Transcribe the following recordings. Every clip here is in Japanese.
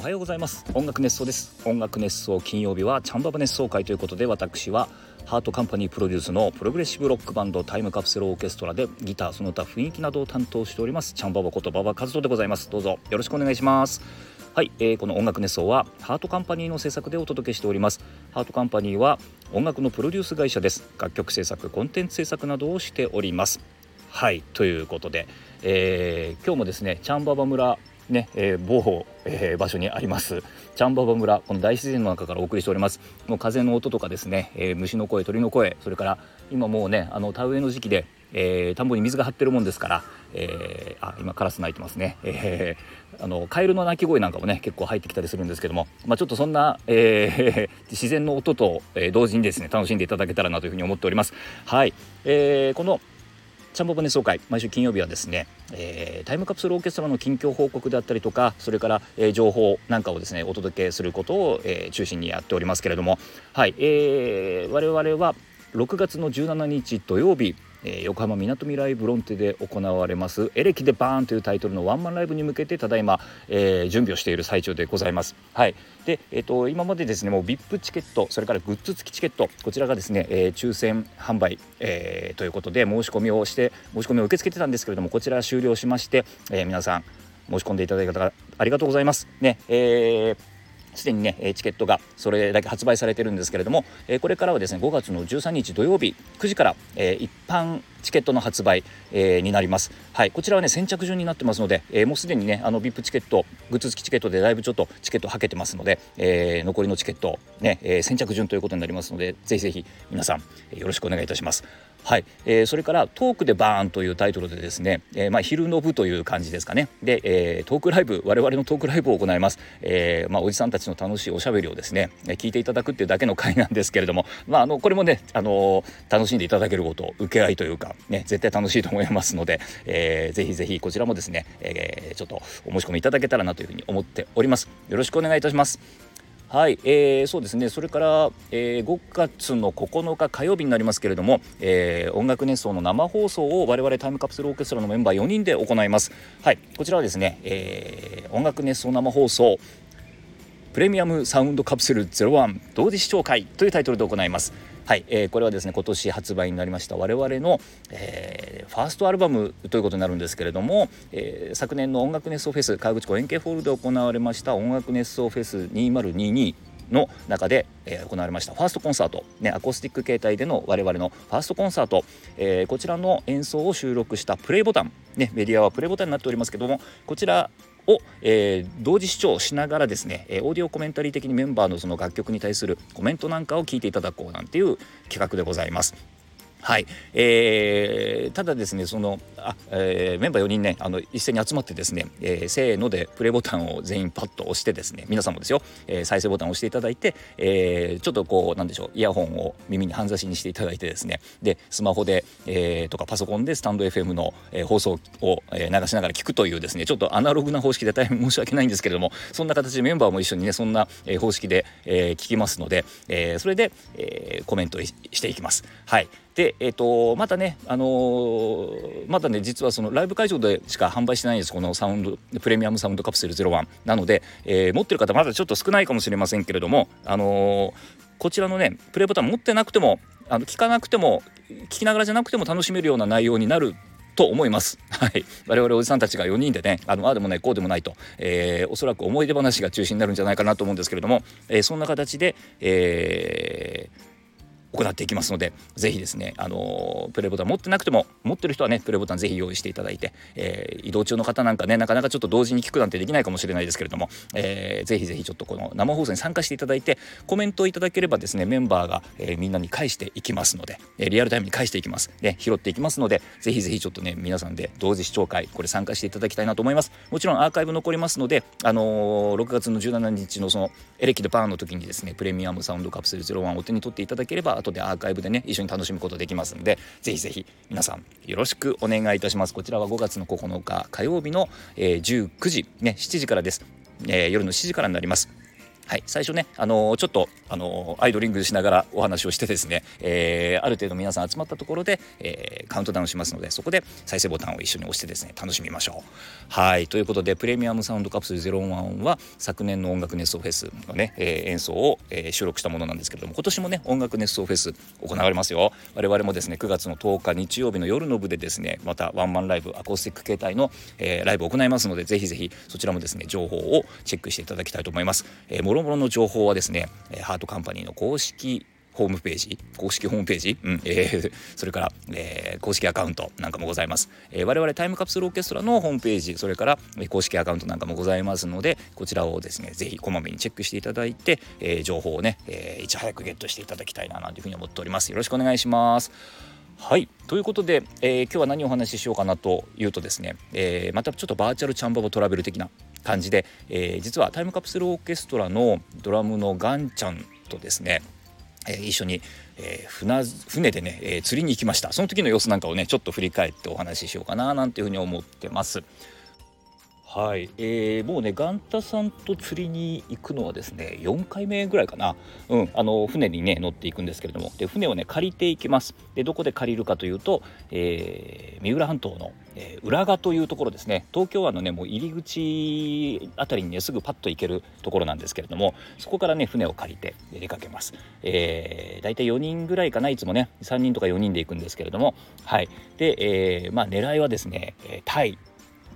おはようございます。音楽熱想です。音楽熱想金曜日はチャンババ熱想回ということで私はハートカンパニープロデュースのプログレッシブロックバンドタイムカプセルオーケストラでギターその他雰囲気などを担当しておりますチャンババこと馬場和人でございます。どうぞよろしくお願いします。はい、えー、この音楽熱想はハートカンパニーの制作でお届けしております。ハートカンパニーは音楽のプロデュース会社です。楽曲制作コンテンツ制作などをしております。はいということで、えー、今日もですねチャンババ村ね、えー、某、えー、場所にあります。チャンババ村この大自然の中からお送りしております。もう風の音とかですね、えー、虫の声鳥の声それから今もうねあの田植えの時期で、え、田んぼに水が張ってるもんですから、え、あ今カラス鳴いてますね、えー、あのカエルの鳴き声なんかもね結構入ってきたりするんですけども、まあ、ちょっとそんな、え、自然の音と、え、同時にですね楽しんでいただけたらなというふうに思っております。はい、えー、このチャンボバネ総会毎週金曜日はですね、えー、タイムカプセルオーケストラの近況報告であったりとかそれから、えー、情報なんかをですねお届けすることを、えー、中心にやっておりますけれどもはい、えー、我々は6月の17日土曜日えー、横浜みなとみらいブロンテで行われます「エレキでバーン」というタイトルのワンマンライブに向けてただいま、えー、準備をしている最中でございます。はいでえーと、今までですねもう VIP チケットそれからグッズ付きチケットこちらがですね、えー、抽選販売、えー、ということで申し込みをして申し込みを受け付けてたんですけれどもこちら終了しまして、え、皆さん申し込んでいただいた方ありがとうございます。ねえーすでにねチケットがそれだけ発売されてるんですけれどもこれからはですね5月の13日土曜日9時から一般チケットの発売、になります。はい、こちらはね先着順になってますので、え、もうすでにねあの VIP チケットグッズ付きチケットでだいぶちょっとチケットはけてますので、え、残りのチケットね、え、先着順ということになりますのでぜひぜひ皆さんよろしくお願いいたします。はい、えー、それからトークでバーンというタイトルでですね、えー、まあ昼の部という感じですかね。で、えー、トークライブ我々のトークライブを行います。え、まあおじさんたちの楽しいおしゃべりをですね聞いていただくっていうだけの回なんですけれども、まああのこれもねあの楽しんでいただけること受け合いというかね絶対楽しいと思いますので、えー、ぜひぜひこちらもですね、え、ちょっとお申し込みいただけたらなというふうに思っております。よろしくお願いいたします。はい、えー、そうですね。それから、えー、5月の9日火曜日になりますけれども、えー、音楽熱奏の生放送を我々タイムカプセルオーケストラのメンバー4人で行います。はいこちらはですね、えー、音楽熱奏生放送プレミアムサウンドカプセル01同時視聴会というタイトルで行います。はい、えー、これはですね今年発売になりました我々の、えー、ファーストアルバムということになるんですけれども、えー、昨年の音楽熱奏フェス河口湖円形ホールで行われました音楽熱奏フェス2022の中で、えー、行われましたファーストコンサート、ね、アコースティック形態での我々のファーストコンサート、えー、こちらの演奏を収録したプレイボタン、ね、メディアはプレイボタンになっておりますけどもこちらを、えー、同時視聴しながらですね、え、オーディオコメンタリー的にメンバーのその楽曲に対するコメントなんかを聞いていただこうなんていう企画でございます。はい、えー、ただですねそのあ、えー、メンバー4人ねあの一斉に集まってですね、えー、せーのでプレイボタンを全員パッと押してですね皆さんもですよ、えー、再生ボタンを押していただいて、えー、ちょっとこうなんでしょうイヤホンを耳に半差しにしていただいてですねでスマホで、えー、とかパソコンでスタンド FM の、えー、放送を、えー、流しながら聞くというですねちょっとアナログな方式で大変申し訳ないんですけれどもそんな形でメンバーも一緒にねそんな、えー、方式で、えー、聞きますので、えー、それで、えー、コメントしていきます。はいで、えーと、またね、あのー、まだね実はそのライブ会場でしか販売してないんですこのサウンドプレミアムサウンドカプセル01なので、えー、持ってる方まだちょっと少ないかもしれませんけれども、あのー、こちらのねプレイボタン持ってなくてもあの聞かなくても聞きながらじゃなくても楽しめるような内容になると思います。はい。我々おじさんたちが4人でね、あの、ああでもない、こうでもないと、えー、おそらく思い出話が中心になるんじゃないかなと思うんですけれども、えー、そんな形で、えー、行っていきますのでぜひですねあのプレイボタン持ってなくても持ってる人はねプレイボタンぜひ用意していただいて、えー、移動中の方なんかねなかなかちょっと同時に聞くなんてできないかもしれないですけれども、えー、ぜひぜひちょっとこの生放送に参加していただいてコメントをいただければですねメンバーが、えー、みんなに返していきますので、えー、リアルタイムに返していきます。ね拾っていきますのでぜひぜひちょっとね皆さんで同時視聴会これ参加していただきたいなと思います。もちろんアーカイブ残りますのであのー、6月の17日のそのエレキでパーンの時にですねプレミアムサウンドカプセル01をお手に取っていただければ後でアーカイブでね一緒に楽しむことできますんでぜひぜひ皆さんよろしくお願いいたします。こちらは5月の9日火曜日の、えー、19時ね7時からです、えー、夜の7時からになります。はい、最初ね、あのー、ちょっと、あのー、アイドリングしながらお話をしてですね、えー、ある程度皆さん集まったところで、えカウントダウンしますのでそこで再生ボタンを一緒に押してですね楽しみましょう。はいということでプレミアムサウンドカプセル01は昨年の音楽熱奏フェスのね、え演奏を、え収録したものなんですけれども今年もね音楽熱奏フェス行われますよ。我々もですね9月の10日日曜日の夜の部でですねまたワンマンライブアコースティック形態の、えライブを行いますのでぜひぜひそちらもですね情報をチェックしていただきたいと思います。えー、ろもろの情報はですねえハートカンパニーの公式ホームページ公式ホームページ、うんえー、それから、えー、公式アカウントなんかもございます、えー、我々タイムカプセルオーケストラのホームページそれから、え、公式アカウントなんかもございますのでこちらをですねぜひこまめにチェックしていただいて、え、情報をね、え、いち早くゲットしていただきたいななんていうふうに思っております。よろしくお願いします。はいということで、えー、今日は何をお話ししようかなというとですね、えー、またちょっとバーチャルチャンババトラベル的な感じで、えー、実はタイムカプセルオーケストラのドラムのガンちゃんとですね、えー、一緒に、えー、船船でね、えー、釣りに行きましたその時の様子なんかをねちょっと振り返ってお話ししようかななんていうふうに思ってます。はい、えー、もうねガンタさんと釣りに行くのはですね4回目ぐらいかな、うん、あの船にね乗っていくんですけれども。で船をね借りていきます。でどこで借りるかというと、えー、三浦半島の、えー、浦賀というところですね。東京湾のねもう入り口あたりにねすぐパッと行けるところなんですけれどもそこからね船を借りて出かけます、えー、大体4人ぐらいかないつもね。3人とか4人で行くんですけれども。はい。で、えー、まあ狙いはですねタイ。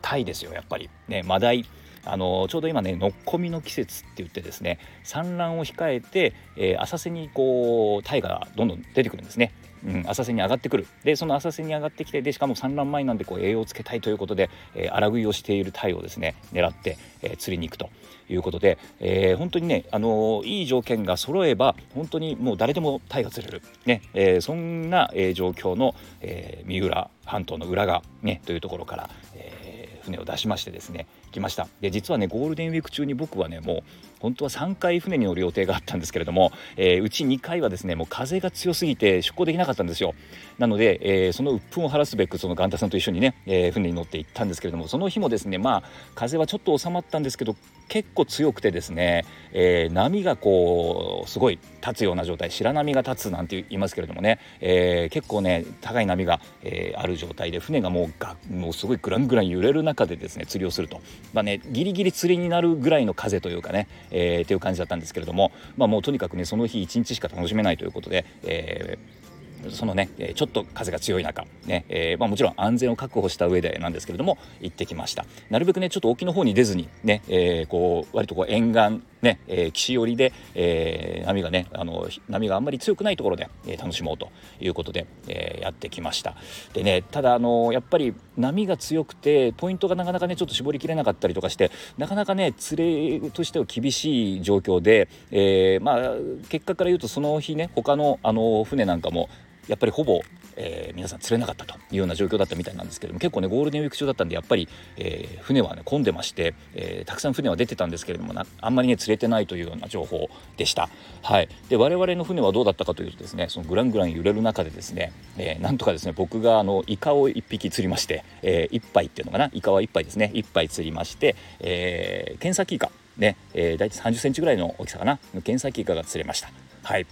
タイですよやっぱり。ねマダイ。あのちょうど今ねのっこみの季節って言ってですね産卵を控えて、えー、浅瀬にこうタイがどんどん出てくるんですね。うん、浅瀬に上がってくる。でその浅瀬に上がってきてでしかも産卵前なんでこう栄養をつけたいということで、えー、荒食いをしているタイをですね狙って、えー、釣りに行くということで、えー、本当にね、あのいい条件が揃えば本当にもう誰でもタイが釣れる、ねえそんな、え状況の、え三浦半島の裏側、ね、というところから、え船を出しましてですね来ました。で実はねゴールデンウィーク中に僕はねもう本当は3回船に乗る予定があったんですけれども、えー、うち2回はですねもう風が強すぎて出航できなかったんですよ。なので、えー、その鬱憤を晴らすべくそのガンタさんと一緒にね、えー、船に乗って行ったんですけれどもその日もですねまあ風はちょっと収まったんですけど結構強くてですね、え、波がこうすごい立つような状態白波が立つなんて言いますけれどもね、え、結構ね高い波が、えー、ある状態で船がもうがもうすごいグラングラン揺れる中でですね釣りをすると。まあねギリギリ釣りになるぐらいの風というかね、えー、っていう感じだったんですけれどもまあもうとにかくねその日一日しか楽しめないということで、えーそのねちょっと風が強い中ね、えー、まあ、もちろん安全を確保した上でなんですけれども行ってきました。なるべくねちょっと沖の方に出ずにね、えー、こう割とこう沿岸ね、えー、岸寄りで、えー、波がねあの波があんまり強くないところで、えー、楽しもうということで、えー、やってきました。でねただあのやっぱり波が強くてポイントがなかなかねちょっと絞りきれなかったりとかしてなかなかね連れとしては厳しい状況で、えー、まあ結果から言うとその日ね他のあの船なんかもやっぱりほぼ、えー、皆さん釣れなかったというような状況だったみたいなんですけども結構ねゴールデンウィーク中だったんでやっぱり、えー、船はね混んでまして、えー、たくさん船は出てたんですけれどもなあんまりね釣れてないというような情報でした。はい、で我々の船はどうだったかというとですねそのグラングラン揺れる中でですね、えー、なんとかですね僕があのイカを1匹釣りまして、えー、1杯っていうのかな？イカは1杯ですね。1杯釣りまして、えー、ケンサキイカね、えー、大体30センチぐらいの大きさかな？ケンサキイカが釣れました。はい。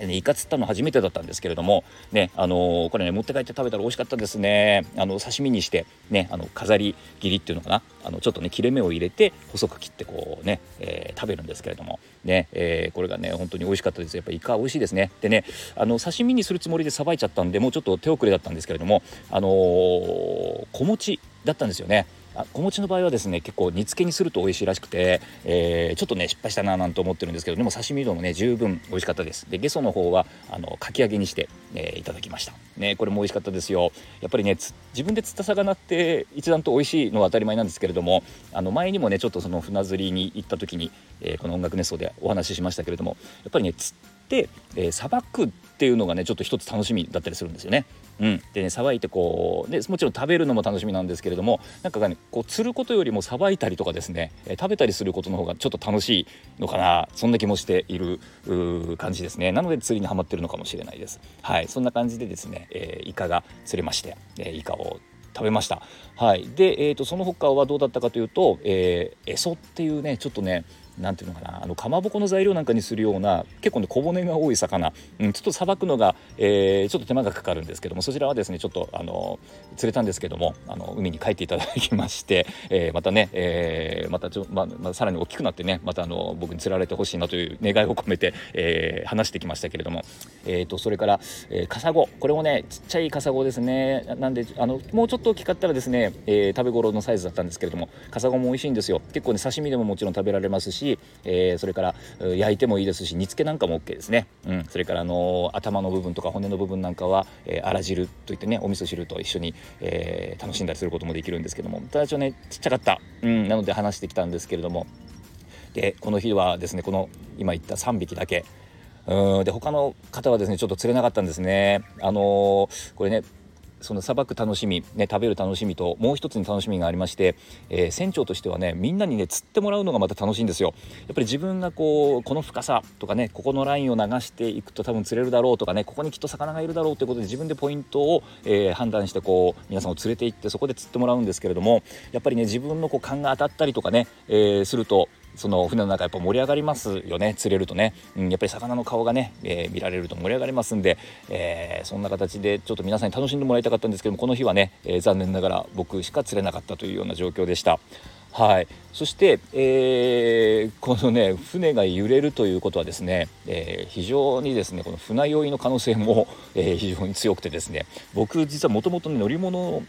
ね、イカ釣ったの初めてだったんですけれども、ねあのー、これね持って帰って食べたら美味しかったですね。あの刺身にして、ね、あの飾り切りっていうのかな。あのちょっとね切れ目を入れて細く切ってこうね、えー、食べるんですけれども。ね、えー、これがね本当に美味しかったです。やっぱイカ美味しいですね。でねあの刺身にするつもりでさばいちゃったんでもうちょっと手遅れだったんですけれどもあのー、小餅だったんですよね。あ小餅の場合はですね結構煮付けにすると美味しいらしくて、えー、ちょっとね失敗したななんて思ってるんですけどでも刺身でもね十分美味しかったです。でゲソの方はあのかき揚げにして、えー、いただきました。ねこれも美味しかったですよ。やっぱりね自分で釣った魚って一段と美味しいのは当たり前なんですけれどもあの前にもねちょっとその船釣りに行った時に、えー、この音楽熱奏でお話ししましたけれどもやっぱりね釣って、えー、くっていうのがねちょっと一つ楽しみだったりするんですよね。うん、でねさばいてこうでもちろん食べるのも楽しみなんですけれどもなんかねこう釣ることよりもさばいたりとかですね、えー、食べたりすることの方がちょっと楽しいのかなそんな気もしている感じですね。なので釣りにはまってるのかもしれないです。はい。そんな感じでですね、えー、イカが釣れまして、えー、イカを食べました。はい。で、えーと、その他はどうだったかというと、えー、エソっていうねちょっとね何ていうのかなあのかまぼこの材料なんかにするような結構ね小骨が多い魚、うん、ちょっとさばくのが、えー、ちょっと手間がかかるんですけどもそちらはですねちょっとあの釣れたんですけどもあの海に帰っていただきまして、えー、またね、えー、またちょ、ままあ、さらに大きくなってねまたあの僕に釣られてほしいなという願いを込めて、えー、話してきましたけれども、えーと、それから、えー、カサゴ。これもねちっちゃいカサゴですね。なんであのもうちょっと大きかったらですね、えー、食べ頃のサイズだったんですけれどもカサゴも美味しいんですよ。結構ね刺身でももちろん食べられますし、しえー、それから焼いてもいいですし煮付けなんかも OK ですね、うん、それからあの頭の部分とか骨の部分なんかは、えー、あら汁といってねお味噌汁と一緒に、えー、楽しんだりすることもできるんですけども。ただちょねちっちゃかった、うん、なので話してきたんですけれども。でこの日はですねこの今言った3匹だけ。うん。で他の方はですねちょっと釣れなかったんですね。あのー、これねそのさばく楽しみ、ね、食べる楽しみともう一つに楽しみがありまして、えー、船長としてはねみんなにね釣ってもらうのがまた楽しいんですよ。やっぱり自分がこうこの深さとかねここのラインを流していくと多分釣れるだろうとかねここにきっと魚がいるだろうということで自分でポイントを、えー、判断してこう皆さんを連れて行ってそこで釣ってもらうんですけれどもやっぱりね自分のこう勘が当たったりとかね、えー、するとその船の中やっぱ盛り上がりますよね。釣れるとね、うん、やっぱり魚の顔がね、えー、見られると盛り上がりますんで、えー、そんな形でちょっと皆さんに楽しんでもらいたかったんですけどもこの日はね、えー、残念ながら僕しか釣れなかったというような状況でした。はい、そして、えー、このね船が揺れるということはですね、えー、非常にですねこの船酔いの可能性も、えー、非常に強くてですね僕実はもともと乗り物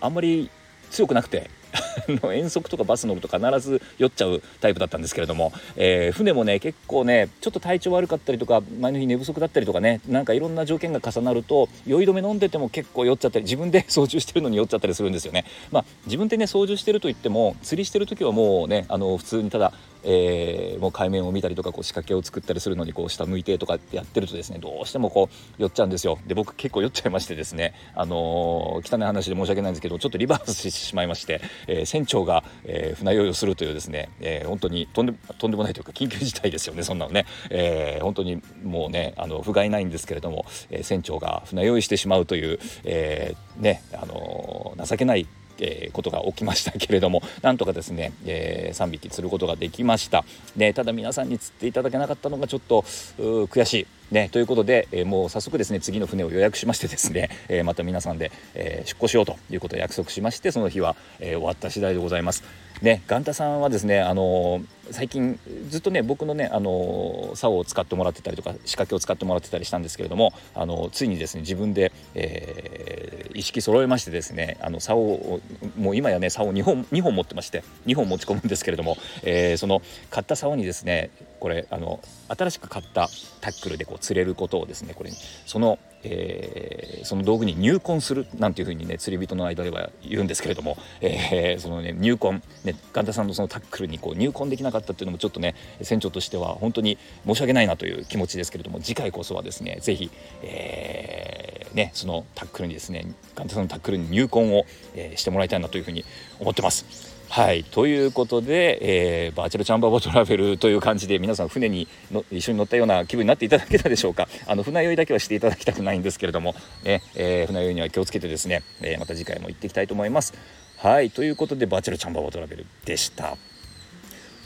あんまり強くなくて 遠足とかバス乗ると必ず酔っちゃうタイプだったんですけれども、えー、船もね結構ねちょっと体調悪かったりとか前の日寝不足だったりとかねなんかいろんな条件が重なると酔い止め飲んでても結構酔っちゃったり自分で 操縦してるのに酔っちゃったりするんですよね。まあ、自分でね操縦してると言っても釣りしてる時はもうねあの普通にただえー、もう海面を見たりとかこう仕掛けを作ったりするのにこう下向いてとかってやってるとですねどうしてもこう寄っちゃうんですよ。で僕結構酔っちゃいましてですねあのー、汚い話で申し訳ないんですけどちょっとリバースしてしまいまして、えー、船長が、えー、船酔いをするというですね、えー、本当にとんでとんでもないというか緊急事態ですよね そんなのね、えー、本当にもうねあの不甲斐ないんですけれども、えー、船長が船酔いしてしまうという、えー、ねあのー、情けないえー、ことが起きましたけれども なんとかですね、えー、3匹釣ることができました、でただ皆さんに釣っていただけなかったのがちょっと悔しいね、ということで、えー、もう早速ですね次の船を予約しましてですね、えー、また皆さんで、えー、出航しようということを約束しましてその日は、え終わった次第でございます。ね、ガンタさんはですね、あの最近ずっとね僕のね、あの竿を使ってもらってたりとか仕掛けを使ってもらってたりしたんですけれども、あのついにですね自分で、え意識揃えましてですねあの竿をもう今やね竿を2本 ,2 本持ってまして2本持ち込むんですけれども、えその買った竿にですねこれあの新しく買ったタックルでこう釣れることをですねこれその、えー、その道具に入魂するなんていうふうにね釣り人の間では言うんですけれども、えー、そのね入魂ね神田さんのそのタックルにこう入魂できなかったっていうのもちょっとね船長としては本当に申し訳ないなという気持ちですけれども次回こそはですね是非、えー、ねそのタックルにですね神田さんのタックルに入魂を、え、してもらいたいなというふうに思ってます。はいということで、えー、バーチャルチャンバーボトラベルという感じで皆さん船にの一緒に乗ったような気分になっていただけたでしょうかあの船酔いだけはしていただきたくないんですけれども、ねえー、船酔いには気をつけてですね、えー、また次回も行っていきたいと思います。はいということでバーチャルチャンバーボトラベルでした。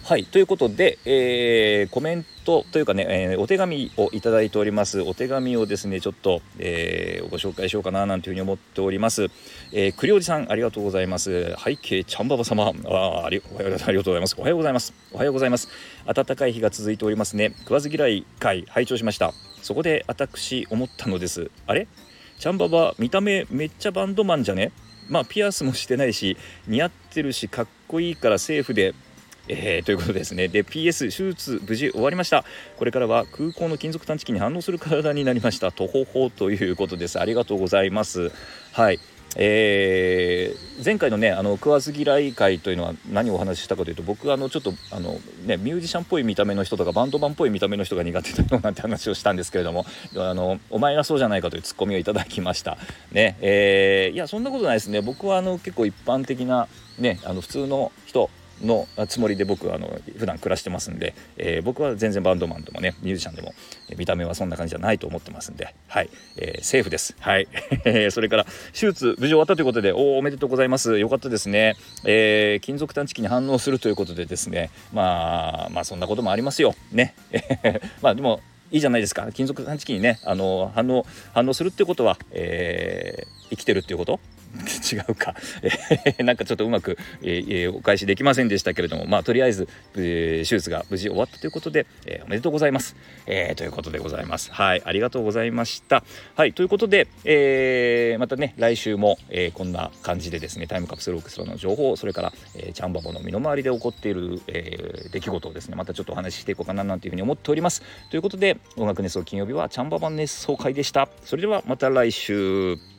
はいということで、えー、コメントというかね、えー、お手紙をいただいております。お手紙をですねちょっと、えー、ご紹介しようかななんていうふうに思っております、えー、栗おじさんありがとうございます。背景ちゃんばば様。あありありがとうございます。おはようございます。おはようございます。暖かい日が続いておりますね。食わず嫌い会拝聴しました。そこで私思ったのです。あれ？ちゃんばば見た目めっちゃバンドマンじゃね？まあピアスもしてないし似合ってるしかっこいいからセーフで。えー、ということですね。で PS 手術無事終わりました。これからは空港の金属探知機に反応する体になりました。とほほということです。ありがとうございます。はい。えー、前回のねあの食わず嫌い会というのは何をお話ししたかというと僕はあのちょっとあの、ね、ミュージシャンっぽい見た目の人とかバンドマンっぽい見た目の人が苦手だよなんて話をしたんですけれどもあのお前がそうじゃないかというツッコミをいただきました。ね。えー、いやそんなことないですね。僕はあの結構一般的なねあの普通の人のつもりで僕はあの普段暮らしてますんで、えー、僕は全然バンドマンでもねミュージシャンでも見た目はそんな感じじゃないと思ってますんではい、えー、セーフです。はい。それから手術無事終わったということでおおめでとうございます。よかったですね、えー、金属探知機に反応するということでですね。まあまあそんなこともありますよ。ね。まあでもいいじゃないですか。金属探知機にねあの反応反応するってことは、えー、生きてるっていうこと 違うか、え、なんかちょっとうまく、えー、お返しできませんでしたけれどもまあとりあえず、えー、手術が無事終わったということで、えー、おめでとうございます、えー、ということでございます。はいありがとうございました。はいということで、えー、またね来週も、えー、こんな感じでですねタイムカプセルオーケストラの情報それから、えー、チャンバボの身の回りで起こっている、えー、出来事をですねまたちょっとお話ししていこうかななんていうふうに思っております。ということで音楽熱奏金曜日はチャンババ熱奏会でした。それではまた来週。